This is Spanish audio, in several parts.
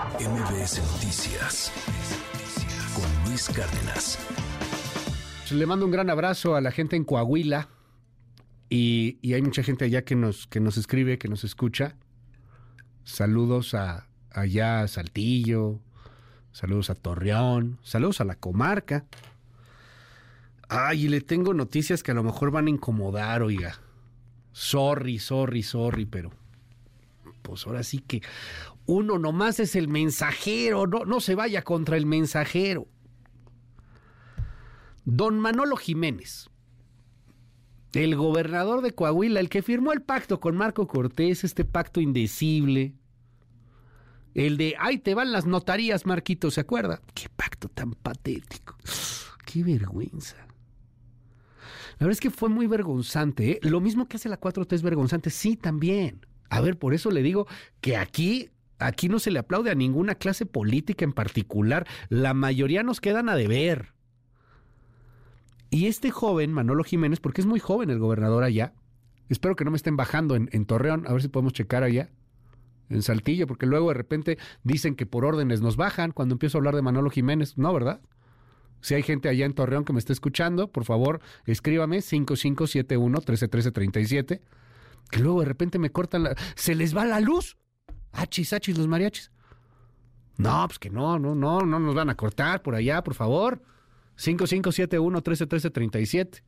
MBS Noticias con Luis Cárdenas. Le mando un gran abrazo a la gente en Coahuila y, hay mucha gente allá que nos, que nos escribe, que nos escucha. Saludos a allá a Saltillo, saludos a Torreón, saludos a la comarca. Ay, le tengo noticias que a lo mejor van a incomodar, oiga. Sorry, sorry, sorry, pero pues ahora sí que uno nomás es el mensajero, no, no se vaya contra el mensajero. Don Manolo Jiménez, el gobernador de Coahuila, el que firmó el pacto con Marco Cortés, este pacto indecible, el de, ay, te van las notarías, Marquito, ¿se acuerda? Qué pacto tan patético. Qué vergüenza. La verdad es que fue muy vergonzante. ¿eh? Lo mismo que hace la 4T es vergonzante. Sí, también. A ver, por eso le digo que aquí, aquí no se le aplaude a ninguna clase política en particular. La mayoría nos quedan a deber. Y este joven, Manolo Jiménez, porque es muy joven el gobernador allá, espero que no me estén bajando en, Torreón, a ver si podemos checar allá en Saltillo, porque luego de repente dicen que por órdenes nos bajan cuando empiezo a hablar de Manolo Jiménez. No, ¿verdad? Si hay gente allá en Torreón que me está escuchando, por favor, escríbame 5571-131337, que luego de repente me cortan la... ¿Se les va la luz? Achis, achis, los mariachis. No, pues que no, no, no, no nos van a cortar por allá, por favor. 5571-131337.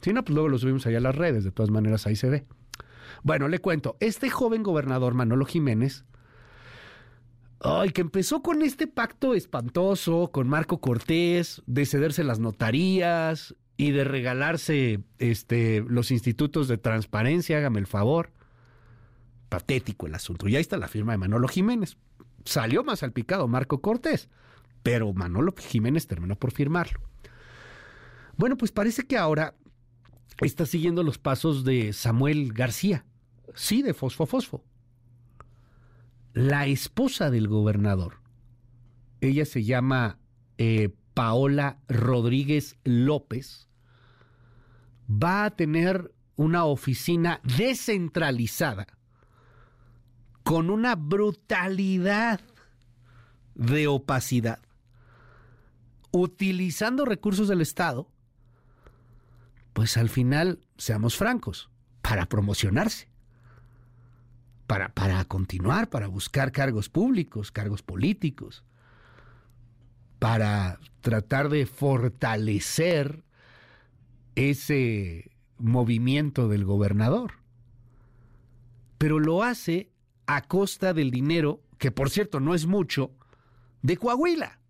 Si no, pues luego lo subimos allá a las redes, de todas maneras ahí se ve. Bueno, le cuento, este joven gobernador Manolo Jiménez, ay, que empezó con este pacto espantoso con Marco Cortés, de cederse las notarías y de regalarse este, los institutos de transparencia, hágame el favor. Patético el asunto. Y ahí está la firma de Manolo Jiménez. Salió más salpicado Marco Cortés, pero Manolo Jiménez terminó por firmarlo. Bueno, pues parece que ahora está siguiendo los pasos de Samuel García, sí, de Fosfo. La esposa del gobernador, ella se llama eh, Paola Rodríguez López, va a tener una oficina descentralizada con una brutalidad de opacidad, utilizando recursos del Estado pues al final, seamos francos, para promocionarse, para, para continuar, para buscar cargos públicos, cargos políticos, para tratar de fortalecer ese movimiento del gobernador. Pero lo hace a costa del dinero, que por cierto no es mucho, de Coahuila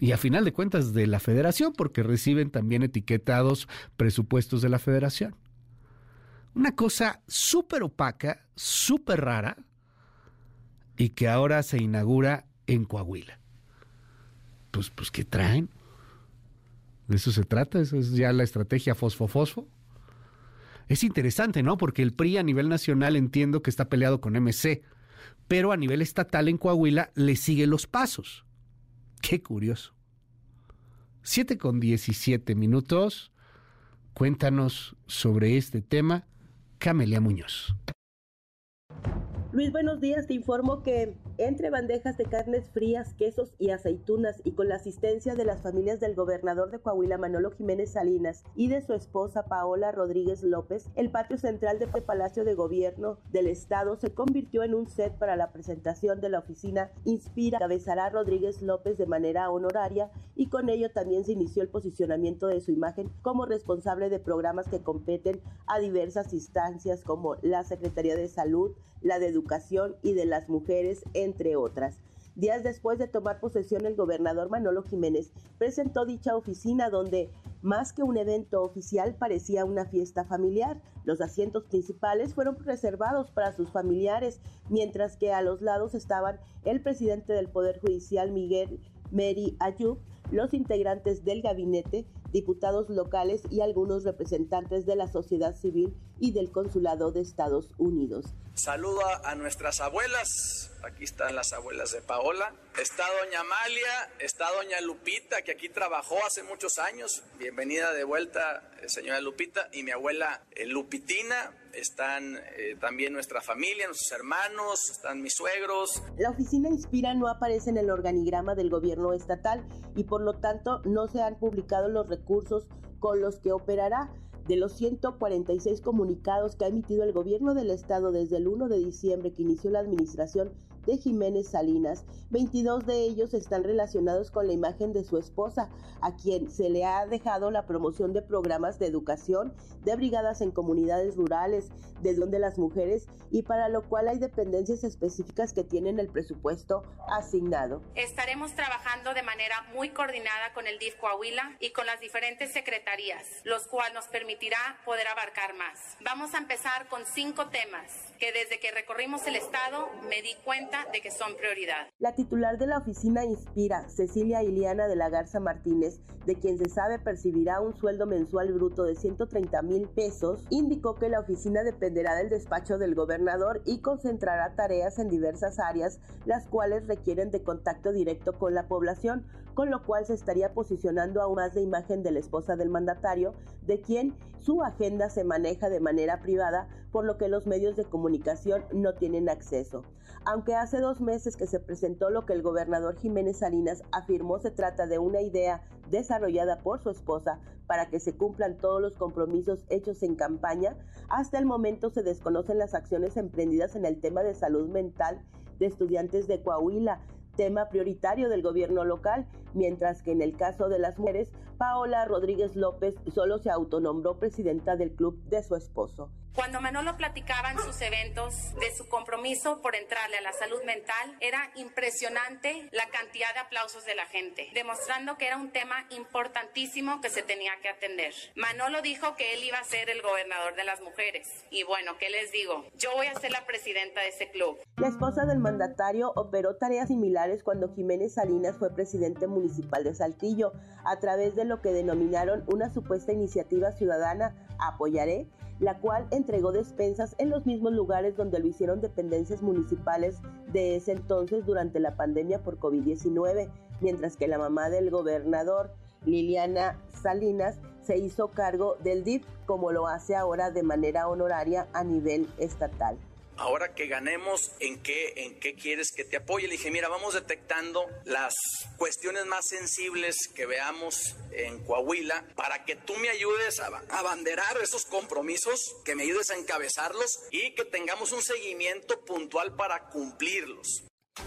y a final de cuentas de la federación, porque reciben también etiquetados presupuestos de la federación. Una cosa súper opaca, súper rara, y que ahora se inaugura en Coahuila. Pues, pues, ¿qué traen? De eso se trata, eso es ya la estrategia fosfo-fosfo. Es interesante, ¿no? Porque el PRI a nivel nacional entiendo que está peleado con MC, pero a nivel estatal en Coahuila le sigue los pasos. Qué curioso. 7 con 17 minutos. Cuéntanos sobre este tema, Camelia Muñoz. Luis, buenos días. Te informo que entre bandejas de carnes frías, quesos y aceitunas y con la asistencia de las familias del gobernador de Coahuila, Manolo Jiménez Salinas, y de su esposa Paola Rodríguez López, el patio central de este Palacio de Gobierno del Estado se convirtió en un set para la presentación de la oficina Inspira. Cabezará Rodríguez López de manera honoraria y con ello también se inició el posicionamiento de su imagen como responsable de programas que competen a diversas instancias como la Secretaría de Salud, la de Educación y de las Mujeres, entre otras. Días después de tomar posesión, el gobernador Manolo Jiménez presentó dicha oficina donde, más que un evento oficial, parecía una fiesta familiar. Los asientos principales fueron reservados para sus familiares, mientras que a los lados estaban el presidente del Poder Judicial, Miguel Mary Ayub, los integrantes del gabinete, diputados locales y algunos representantes de la sociedad civil y del Consulado de Estados Unidos. Saludo a nuestras abuelas, aquí están las abuelas de Paola, está doña Amalia, está doña Lupita, que aquí trabajó hace muchos años, bienvenida de vuelta, eh, señora Lupita, y mi abuela eh, Lupitina, están eh, también nuestra familia, nuestros hermanos, están mis suegros. La oficina Inspira no aparece en el organigrama del gobierno estatal y por lo tanto no se han publicado los recursos con los que operará. De los 146 comunicados que ha emitido el gobierno del estado desde el 1 de diciembre que inició la administración de Jiménez Salinas. 22 de ellos están relacionados con la imagen de su esposa, a quien se le ha dejado la promoción de programas de educación, de brigadas en comunidades rurales, de donde las mujeres y para lo cual hay dependencias específicas que tienen el presupuesto asignado. Estaremos trabajando de manera muy coordinada con el DIF Coahuila y con las diferentes secretarías, los cuales nos permitirá poder abarcar más. Vamos a empezar con cinco temas que desde que recorrimos el estado me di cuenta de que son prioridad. La titular de la oficina Inspira, Cecilia Iliana de la Garza Martínez, de quien se sabe percibirá un sueldo mensual bruto de 130 mil pesos, indicó que la oficina dependerá del despacho del gobernador y concentrará tareas en diversas áreas, las cuales requieren de contacto directo con la población, con lo cual se estaría posicionando aún más de imagen de la esposa del mandatario, de quien su agenda se maneja de manera privada, por lo que los medios de comunicación no tienen acceso. Aunque hace dos meses que se presentó lo que el gobernador Jiménez Salinas afirmó se trata de una idea desarrollada por su esposa para que se cumplan todos los compromisos hechos en campaña, hasta el momento se desconocen las acciones emprendidas en el tema de salud mental de estudiantes de Coahuila, tema prioritario del gobierno local, mientras que en el caso de las mujeres, Paola Rodríguez López solo se autonombró presidenta del club de su esposo. Cuando Manolo platicaba en sus eventos de su compromiso por entrarle a la salud mental, era impresionante la cantidad de aplausos de la gente, demostrando que era un tema importantísimo que se tenía que atender. Manolo dijo que él iba a ser el gobernador de las mujeres. Y bueno, ¿qué les digo? Yo voy a ser la presidenta de ese club. La esposa del mandatario operó tareas similares cuando Jiménez Salinas fue presidente municipal de Saltillo, a través de lo que denominaron una supuesta iniciativa ciudadana Apoyaré la cual entregó despensas en los mismos lugares donde lo hicieron dependencias municipales de ese entonces durante la pandemia por COVID-19, mientras que la mamá del gobernador, Liliana Salinas, se hizo cargo del DIF como lo hace ahora de manera honoraria a nivel estatal ahora que ganemos, ¿en qué, ¿en qué quieres que te apoye? Le dije, mira, vamos detectando las cuestiones más sensibles que veamos en Coahuila para que tú me ayudes a abanderar esos compromisos, que me ayudes a encabezarlos y que tengamos un seguimiento puntual para cumplirlos.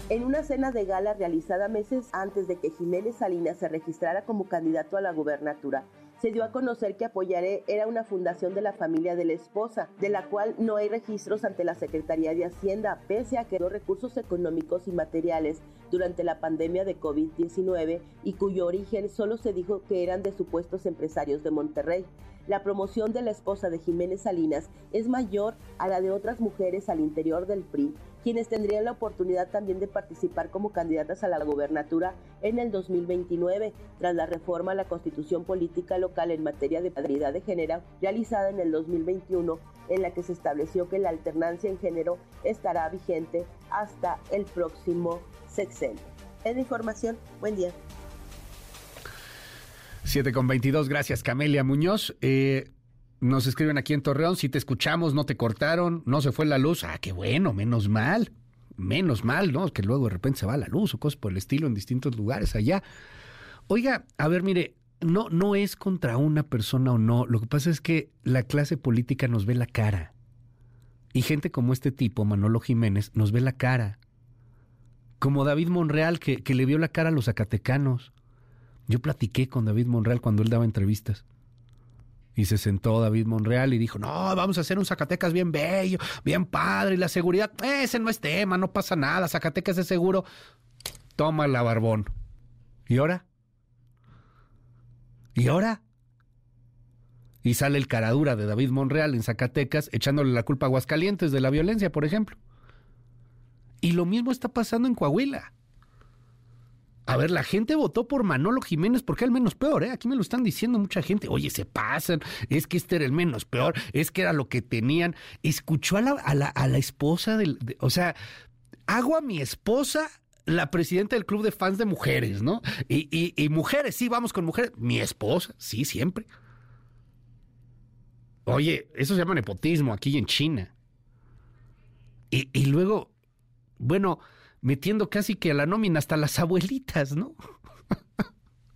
En una cena de gala realizada meses antes de que Jiménez Salinas se registrara como candidato a la gubernatura, se dio a conocer que Apoyaré era una fundación de la familia de la esposa, de la cual no hay registros ante la Secretaría de Hacienda, pese a que los recursos económicos y materiales durante la pandemia de COVID-19 y cuyo origen solo se dijo que eran de supuestos empresarios de Monterrey. La promoción de la esposa de Jiménez Salinas es mayor a la de otras mujeres al interior del PRI quienes tendrían la oportunidad también de participar como candidatas a la gobernatura en el 2029, tras la reforma a la constitución política local en materia de paridad de género realizada en el 2021, en la que se estableció que la alternancia en género estará vigente hasta el próximo sexenio. Es la información. Buen día. 7 con 22, gracias Camelia Muñoz. Eh, nos escriben aquí en Torreón, si te escuchamos, no te cortaron, no se fue la luz. Ah, qué bueno, menos mal. Menos mal, ¿no? Que luego de repente se va la luz o cosas por el estilo en distintos lugares allá. Oiga, a ver, mire, no, no es contra una persona o no. Lo que pasa es que la clase política nos ve la cara. Y gente como este tipo, Manolo Jiménez, nos ve la cara. Como David Monreal, que, que le vio la cara a los zacatecanos. Yo platiqué con David Monreal cuando él daba entrevistas. Y se sentó David Monreal y dijo, no, vamos a hacer un Zacatecas bien bello, bien padre, y la seguridad, ese no es tema, no pasa nada, Zacatecas es seguro. Toma la barbón. ¿Y ahora? ¿Y ahora? Y sale el caradura de David Monreal en Zacatecas echándole la culpa a Aguascalientes de la violencia, por ejemplo. Y lo mismo está pasando en Coahuila. A ver, la gente votó por Manolo Jiménez porque era el menos peor, ¿eh? Aquí me lo están diciendo mucha gente. Oye, se pasan, es que este era el menos peor, es que era lo que tenían. Escuchó a la, a la, a la esposa del. o sea, hago a mi esposa la presidenta del club de fans de mujeres, ¿no? Y, y, y mujeres, sí, vamos con mujeres. Mi esposa, sí, siempre. Oye, eso se llama nepotismo aquí en China. Y, y luego, bueno, metiendo casi que a la nómina hasta las abuelitas, ¿no?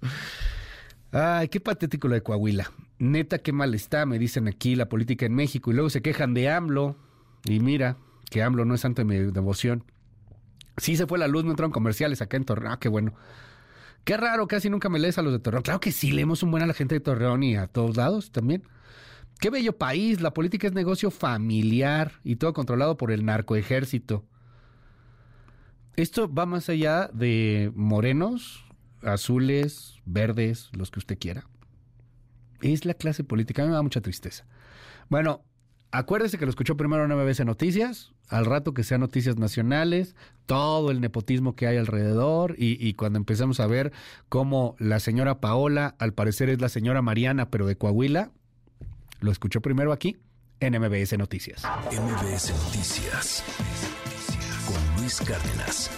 Ay, qué patético lo de Coahuila. Neta, qué mal está, me dicen aquí la política en México. Y luego se quejan de AMLO. Y mira, que AMLO no es santo de mi devoción. Sí se fue la luz, no entraron comerciales acá en Torreón. Ah, qué bueno. Qué raro, casi nunca me lees a los de Torreón. Claro que sí, leemos un buen a la gente de Torreón y a todos lados también. Qué bello país, la política es negocio familiar y todo controlado por el narcoejército. Esto va más allá de morenos, azules, verdes, los que usted quiera. Es la clase política, a mí me da mucha tristeza. Bueno, acuérdese que lo escuchó primero en MBC Noticias, al rato que sean noticias nacionales, todo el nepotismo que hay alrededor y, y, cuando empezamos a ver cómo la señora Paola, al parecer es la señora Mariana, pero de Coahuila, lo escuchó primero aquí en MBS Noticias. MBS Noticias Cárdenas.